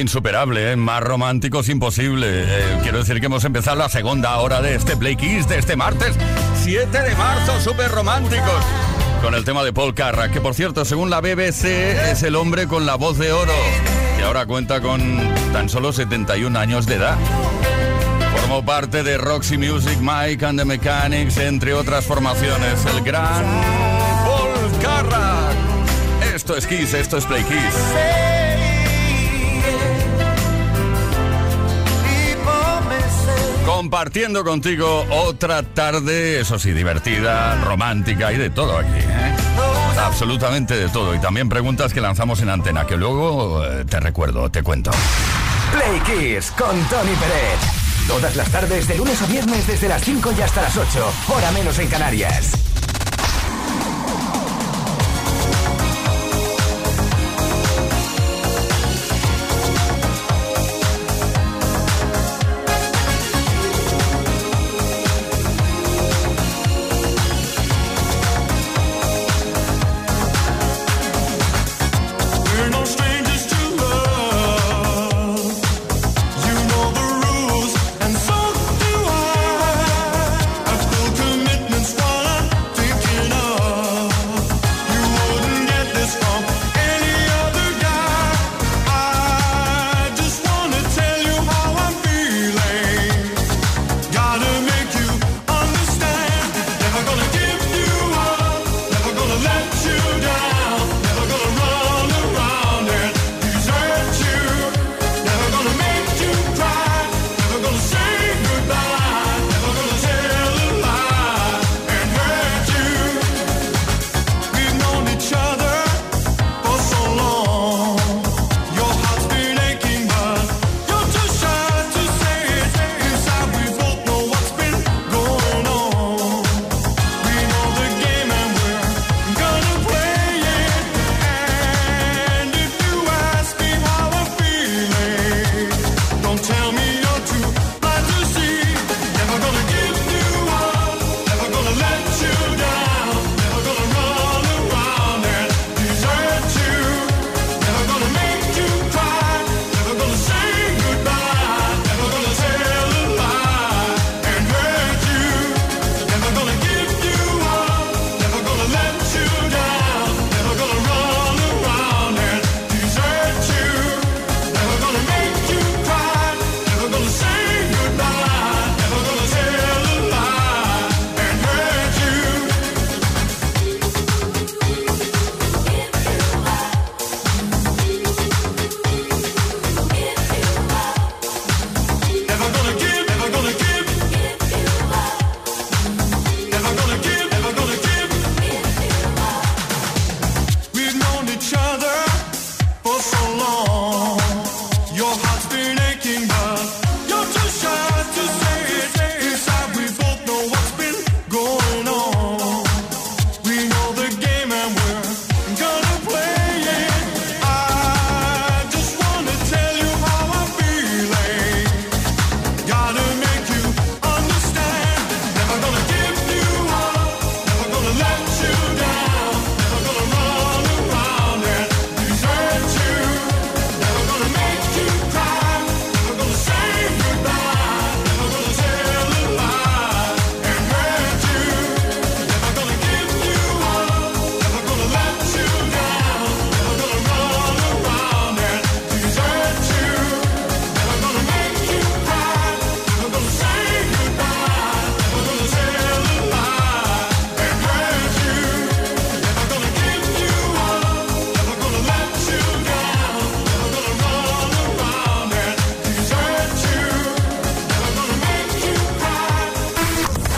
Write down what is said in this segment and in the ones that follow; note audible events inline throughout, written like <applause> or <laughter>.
Insuperable, ¿eh? más románticos imposible. Eh, quiero decir que hemos empezado la segunda hora de este Play Kiss de este martes 7 de marzo, súper románticos. Con el tema de Paul Carra, que por cierto, según la BBC, es el hombre con la voz de oro, y ahora cuenta con tan solo 71 años de edad. Formó parte de Roxy Music, Mike and the Mechanics, entre otras formaciones. El gran Paul Carra. Esto es Kiss, esto es Play Kiss. Compartiendo contigo otra tarde, eso sí, divertida, romántica y de todo aquí. ¿eh? Absolutamente de todo. Y también preguntas que lanzamos en antena, que luego eh, te recuerdo, te cuento. Play Kiss con Tony Pérez. Todas las tardes, de lunes a viernes, desde las 5 y hasta las 8, hora menos en Canarias.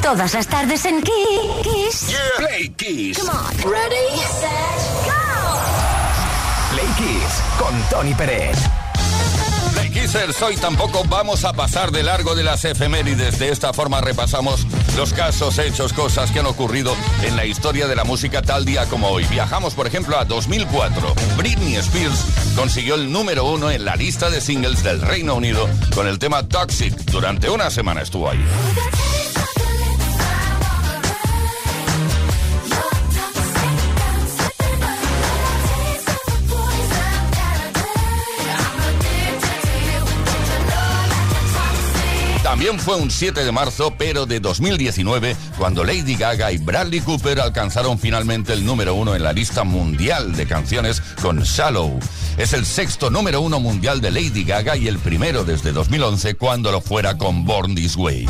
Todas las tardes en Kiss. Play Kiss. Come on. Ready, set, go. Play Kiss con Tony Pérez. Play Kissers, hoy tampoco vamos a pasar de largo de las efemérides. De esta forma repasamos los casos, hechos, cosas que han ocurrido en la historia de la música tal día como hoy. Viajamos, por ejemplo, a 2004. Britney Spears consiguió el número uno en la lista de singles del Reino Unido con el tema Toxic. Durante una semana estuvo ahí. También fue un 7 de marzo, pero de 2019, cuando Lady Gaga y Bradley Cooper alcanzaron finalmente el número uno en la lista mundial de canciones con Shallow. Es el sexto número uno mundial de Lady Gaga y el primero desde 2011 cuando lo fuera con Born This Way.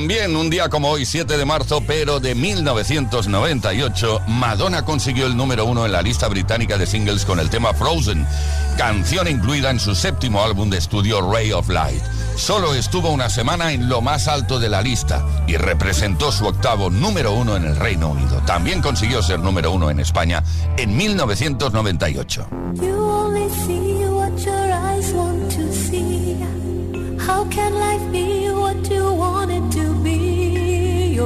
También un día como hoy, 7 de marzo, pero de 1998, Madonna consiguió el número uno en la lista británica de singles con el tema Frozen, canción incluida en su séptimo álbum de estudio Ray of Light. Solo estuvo una semana en lo más alto de la lista y representó su octavo número uno en el Reino Unido. También consiguió ser número uno en España en 1998.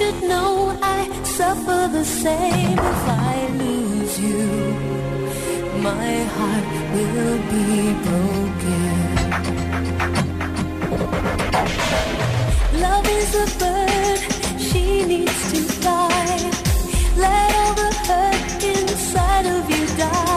should know I suffer the same if I lose you. My heart will be broken. Love is a bird, she needs to fly. Let all the hurt inside of you die.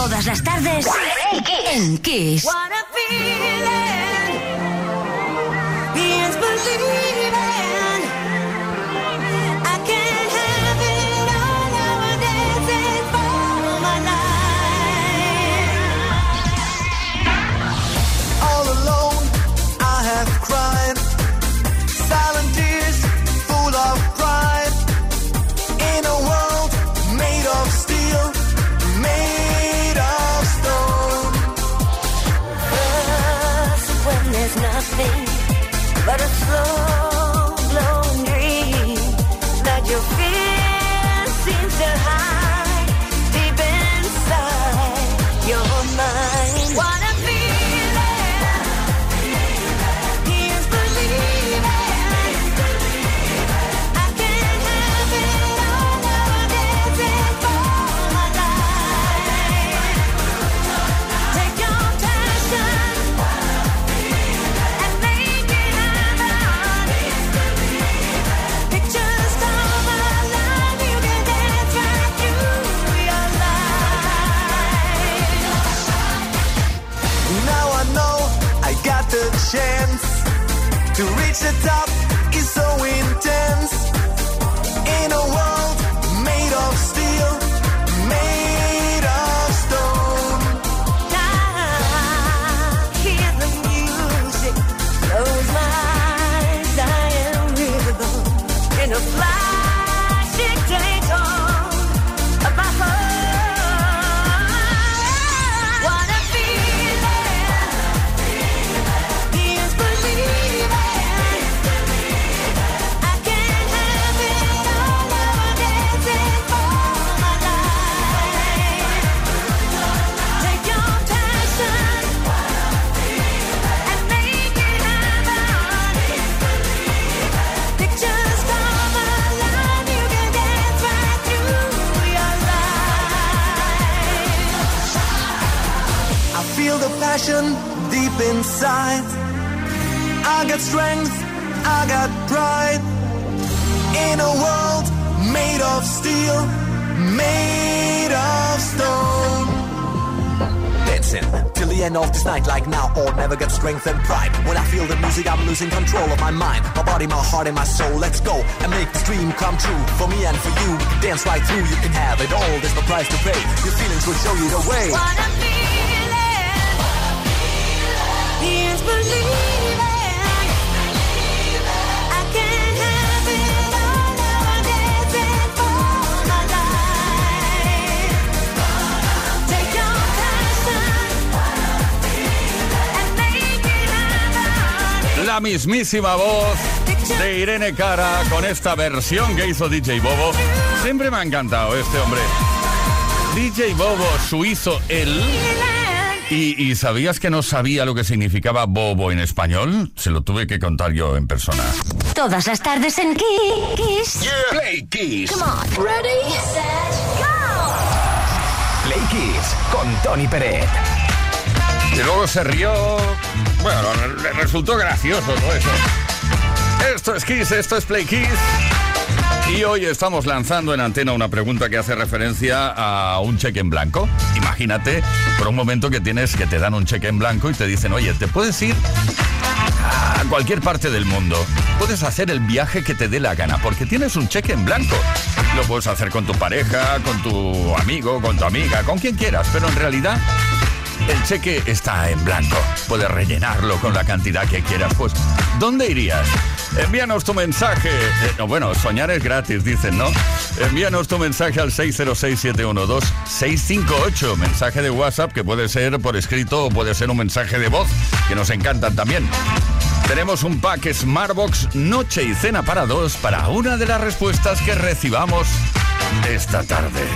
Todas las tardes en Kiss. The top heart, and my soul. Let's go and make this dream come true for me and for you. Dance right through, you can have it all. There's no price to pay. Your feelings will show you the way. What a feeling! Here's believing. La mismísima voz de Irene Cara con esta versión que hizo DJ Bobo. Siempre me ha encantado este hombre. DJ Bobo, suizo él. ¿Y, y sabías que no sabía lo que significaba bobo en español? Se lo tuve que contar yo en persona. Todas las tardes en Kiss. Play Kiss. Come on. Ready, set, go! Play Kiss con Tony Peret. Y luego se rió. Bueno, le resultó gracioso todo eso. Esto es Kiss, esto es Play Kiss. Y hoy estamos lanzando en antena una pregunta que hace referencia a un cheque en blanco. Imagínate por un momento que tienes que te dan un cheque en blanco y te dicen, oye, te puedes ir a cualquier parte del mundo. Puedes hacer el viaje que te dé la gana porque tienes un cheque en blanco. Lo puedes hacer con tu pareja, con tu amigo, con tu amiga, con quien quieras, pero en realidad el cheque está en blanco. Puedes rellenarlo con la cantidad que quieras. Pues, ¿dónde irías? Envíanos tu mensaje. Eh, no, bueno, soñar es gratis, dicen, ¿no? Envíanos tu mensaje al 606-712-658. Mensaje de WhatsApp que puede ser por escrito o puede ser un mensaje de voz, que nos encantan también. Tenemos un pack Smartbox Noche y Cena para dos para una de las respuestas que recibamos esta tarde.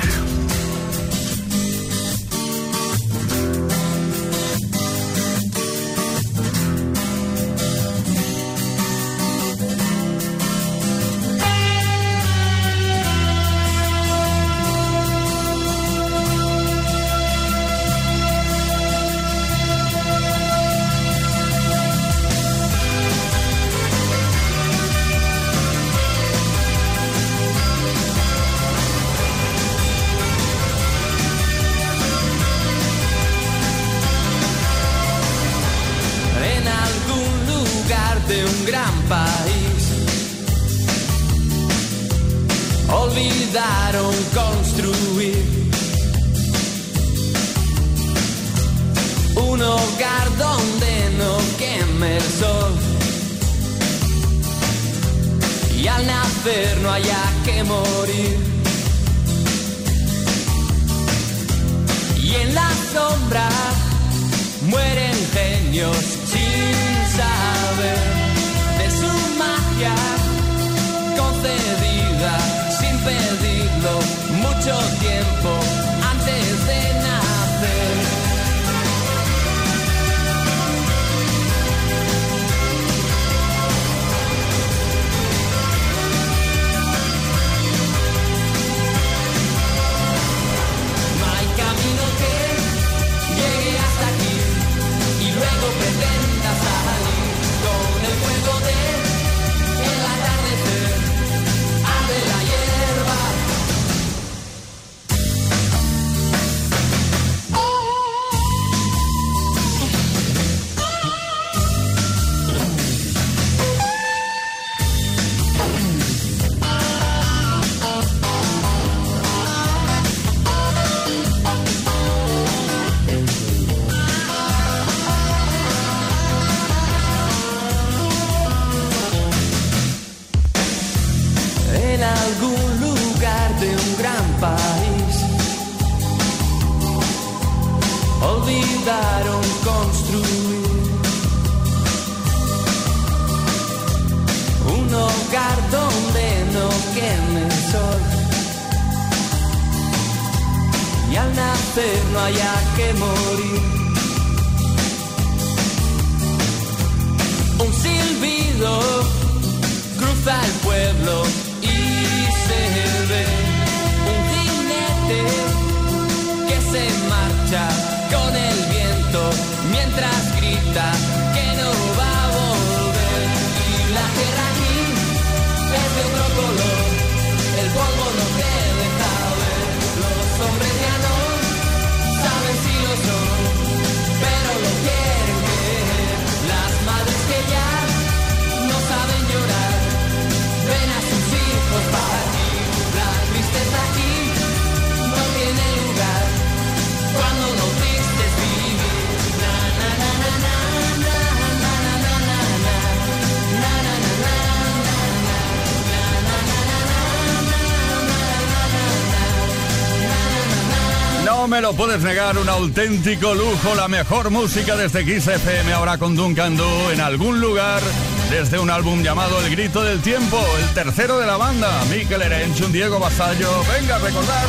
me lo puedes negar, un auténtico lujo, la mejor música desde XFM ahora con Duncan Du en algún lugar, desde un álbum llamado El Grito del Tiempo, el tercero de la banda, Mikel Erenchun, Diego Basallo, venga a recordar.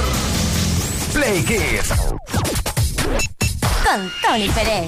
Play Kiss. Con Tony Pérez.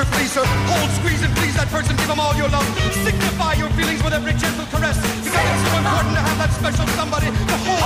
Please her, Hold, squeeze, and please that person. Give them all your love. Signify your feelings with every gentle caress. Because it's so important to have that special somebody to hold.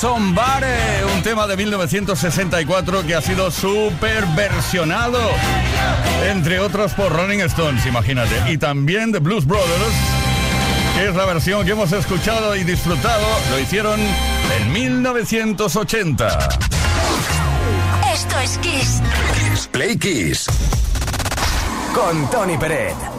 Somebody, un tema de 1964 que ha sido super versionado, entre otros por Rolling Stones, imagínate, y también The Blues Brothers, que es la versión que hemos escuchado y disfrutado, lo hicieron en 1980. Esto es Kiss. Kiss Play Kiss. Con Tony Pérez.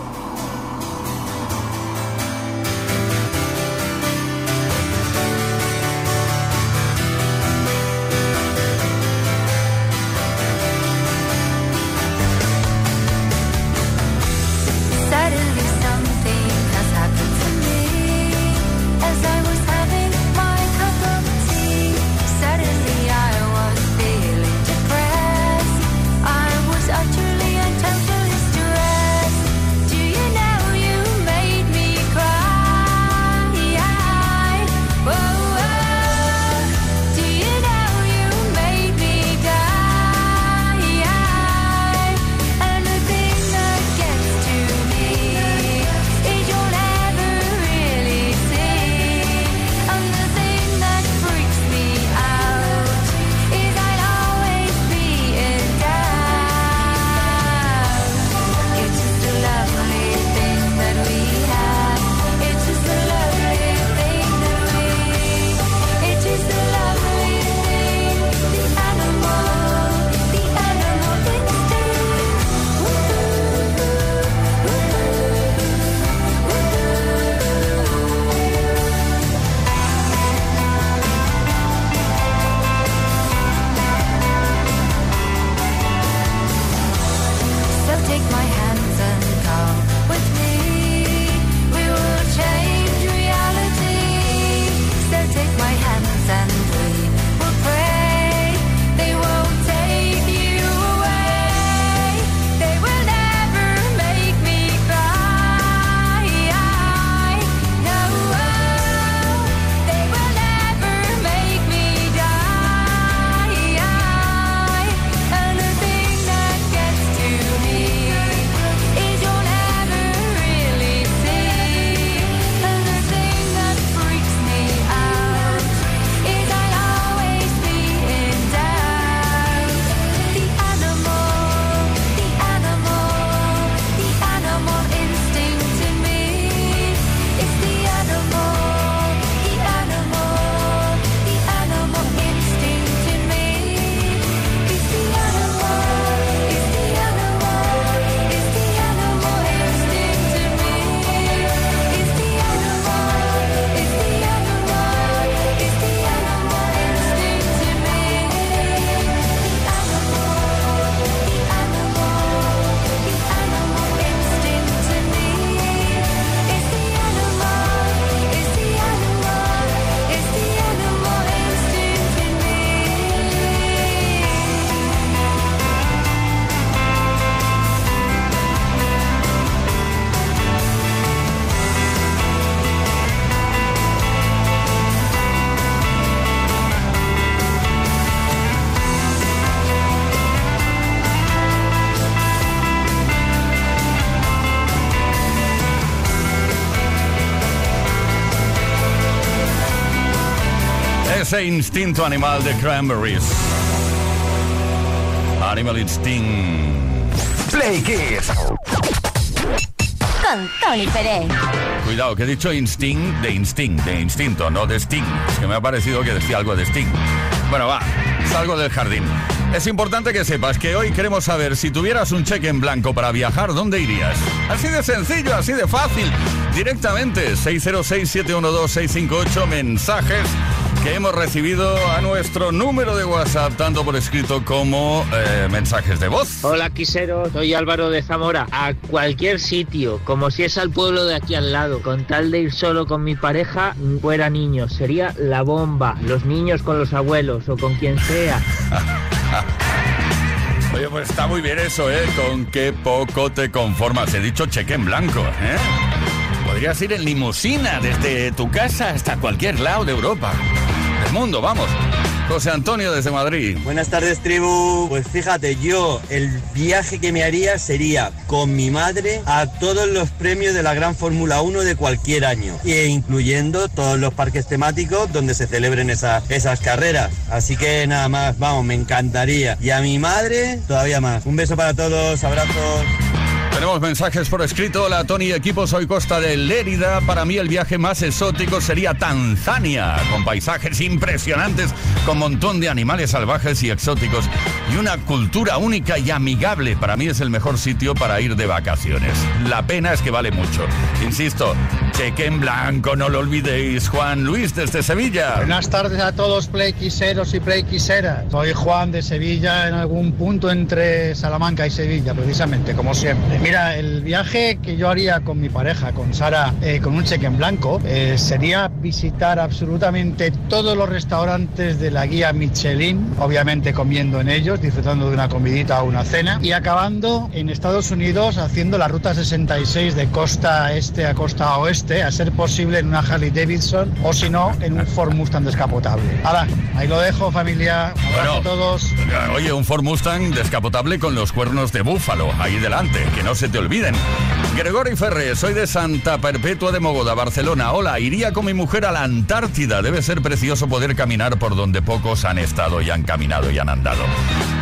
Ese instinto animal de Cranberries. Animal Instinct. Play Kiss. Con Tony Pérez. Cuidado, que he dicho instinct de instinct, de instinto, no de sting. Es que me ha parecido que decía algo de sting. Bueno, va, salgo del jardín. Es importante que sepas que hoy queremos saber si tuvieras un cheque en blanco para viajar, ¿dónde irías? Así de sencillo, así de fácil. Directamente, 606-712-658, mensajes que hemos recibido a nuestro número de WhatsApp, tanto por escrito como eh, mensajes de voz. Hola Quisero, soy Álvaro de Zamora. A cualquier sitio, como si es al pueblo de aquí al lado, con tal de ir solo con mi pareja, fuera niño, sería la bomba. Los niños con los abuelos o con quien sea. <laughs> Oye, pues está muy bien eso, ¿eh? Con qué poco te conformas. He dicho cheque en blanco, ¿eh? Podrías ir en limusina desde tu casa hasta cualquier lado de Europa. Mundo, vamos. José Antonio desde Madrid. Buenas tardes, tribu. Pues fíjate, yo el viaje que me haría sería con mi madre a todos los premios de la Gran Fórmula 1 de cualquier año, e incluyendo todos los parques temáticos donde se celebren esa- esas carreras. Así que nada más, vamos, me encantaría. Y a mi madre, todavía más. Un beso para todos, abrazos. Tenemos mensajes por escrito. Hola, Tony, equipo, soy Costa de Lérida. Para mí el viaje más exótico sería Tanzania, con paisajes impresionantes, con montón de animales salvajes y exóticos y una cultura única y amigable. Para mí es el mejor sitio para ir de vacaciones. La pena es que vale mucho. Insisto, cheque en blanco, no lo olvidéis. Juan Luis desde Sevilla. Buenas tardes a todos playquiseros y playquiseras. Soy Juan de Sevilla, en algún punto entre Salamanca y Sevilla, precisamente, como siempre. Mira, el viaje que yo haría con mi pareja, con Sara, eh, con un cheque en blanco, eh, sería visitar absolutamente todos los restaurantes de la guía Michelin, obviamente comiendo en ellos, disfrutando de una comidita o una cena, y acabando en Estados Unidos haciendo la ruta 66 de costa este a costa oeste, a ser posible en una Harley Davidson o si no en un Ford Mustang descapotable. Ahora, ahí lo dejo familia, un a todos. Oye, un Ford Mustang descapotable con los cuernos de búfalo, ahí delante, que no se te olviden. Gregory Ferre, soy de Santa Perpetua de Mogoda, Barcelona. Hola, iría con mi mujer a la Antártida. Debe ser precioso poder caminar por donde pocos han estado y han caminado y han andado.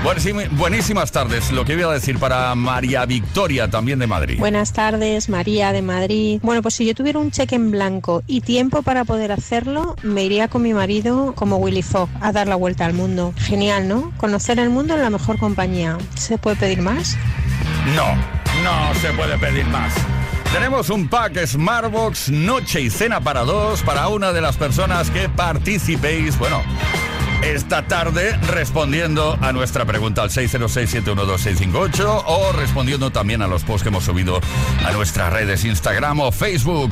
Buenísima- buenísimas tardes. Lo que iba a decir para María Victoria, también de Madrid. Buenas tardes, María de Madrid. Bueno, pues si yo tuviera un cheque en blanco y tiempo para poder hacerlo, me iría con mi marido como Willy Fogg a dar la vuelta al mundo. Genial, ¿no? Conocer el mundo en la mejor compañía. ¿Se puede pedir más? No, no se puede pedir más. Tenemos un pack Smartbox Noche y Cena para dos para una de las personas que participéis, bueno, esta tarde respondiendo a nuestra pregunta al 606-712-658 o respondiendo también a los posts que hemos subido a nuestras redes Instagram o Facebook.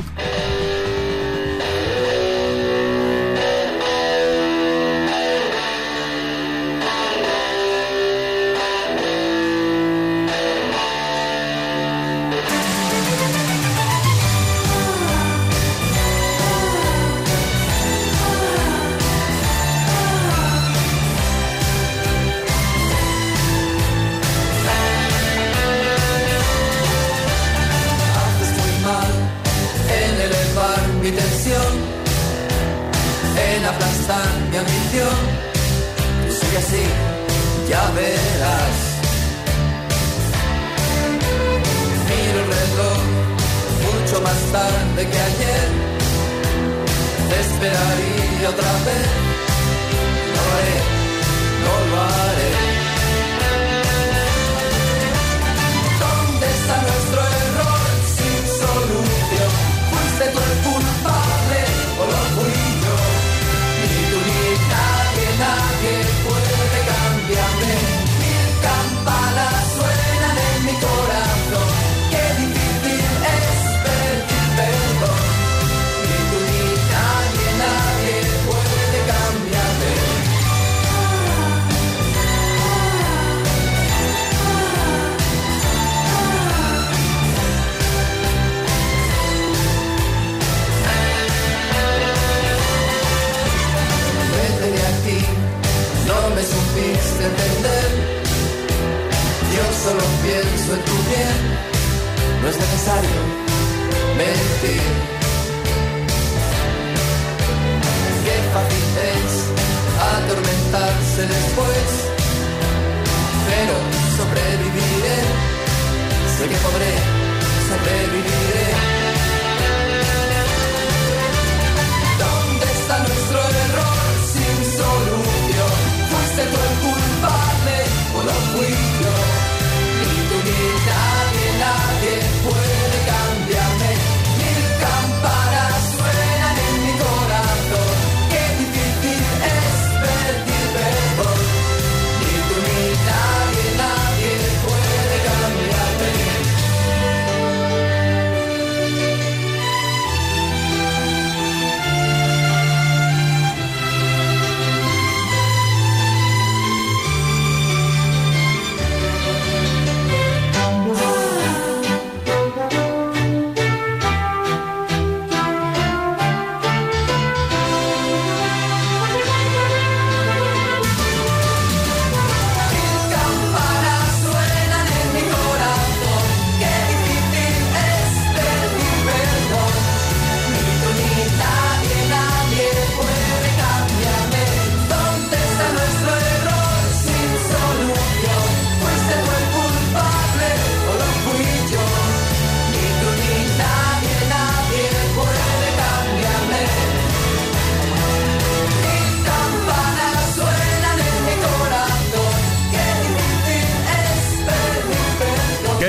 Solo pienso en tu bien, no es necesario mentir. Qué fácil es siempre después. Pero sobreviviré, sé que podré, sobreviviré. ¿Dónde está nuestro error sin solución? ¿Fuiste tú el culpable o lo fui yo?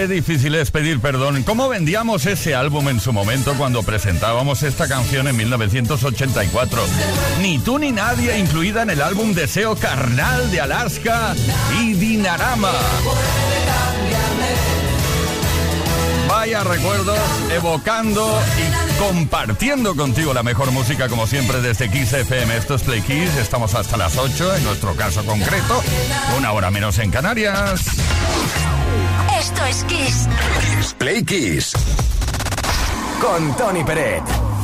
Difícil es pedir perdón. ¿Cómo vendíamos ese álbum en su momento cuando presentábamos esta canción en 1984? Ni tú ni nadie incluida en el álbum Deseo Carnal de Alaska y Dinarama. Vaya recuerdos, evocando y compartiendo contigo la mejor música como siempre desde Kiss FM. Esto es Play Kiss, estamos hasta las 8, en nuestro caso concreto, una hora menos en Canarias. Esto es Kiss. Play Kiss. Con Tony Peret.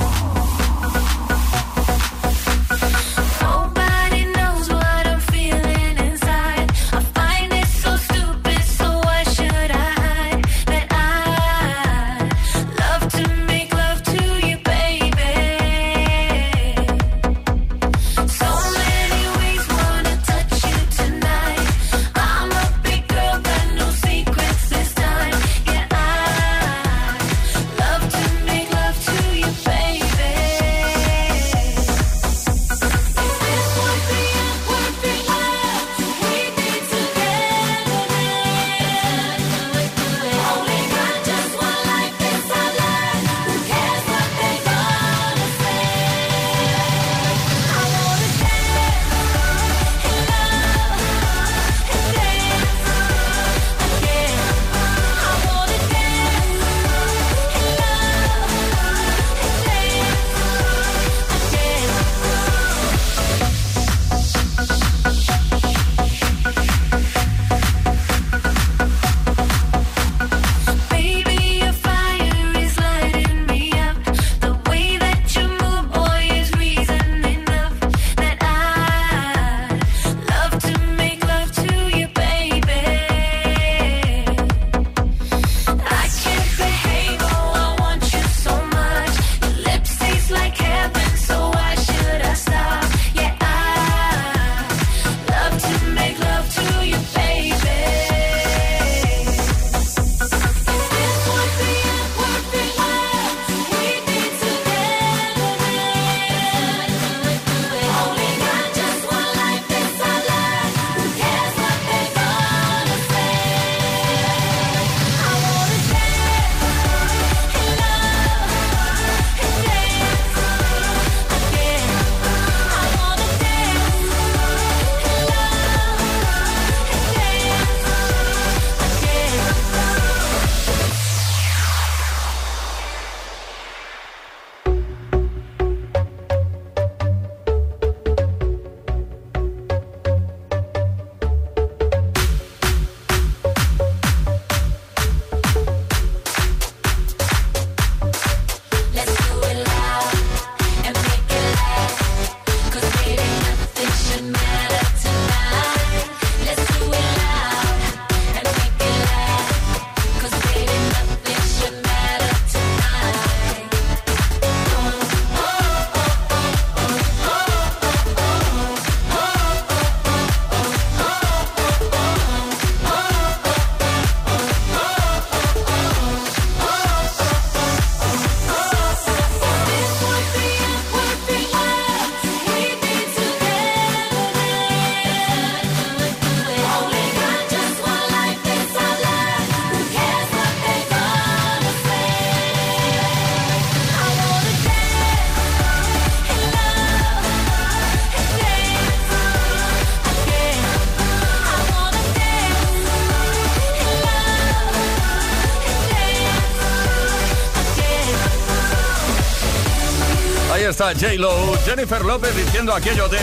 J-Lo, Jennifer López diciendo aquello de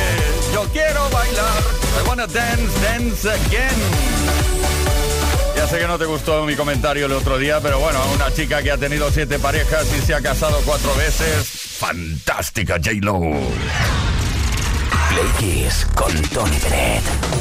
Yo quiero bailar, I wanna dance, dance again. Ya sé que no te gustó mi comentario el otro día, pero bueno, una chica que ha tenido siete parejas y se ha casado cuatro veces, fantástica J-Lo. Play con Tony Peret.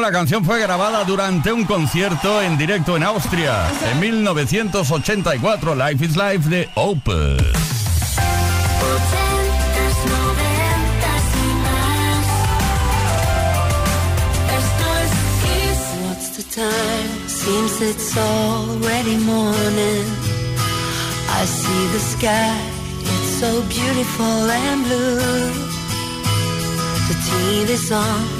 La canción fue grabada durante un concierto en directo en Austria en 1984, Life is Life de Opus. Seems it's already morning. I see the sky, it's so beautiful and blue. The on,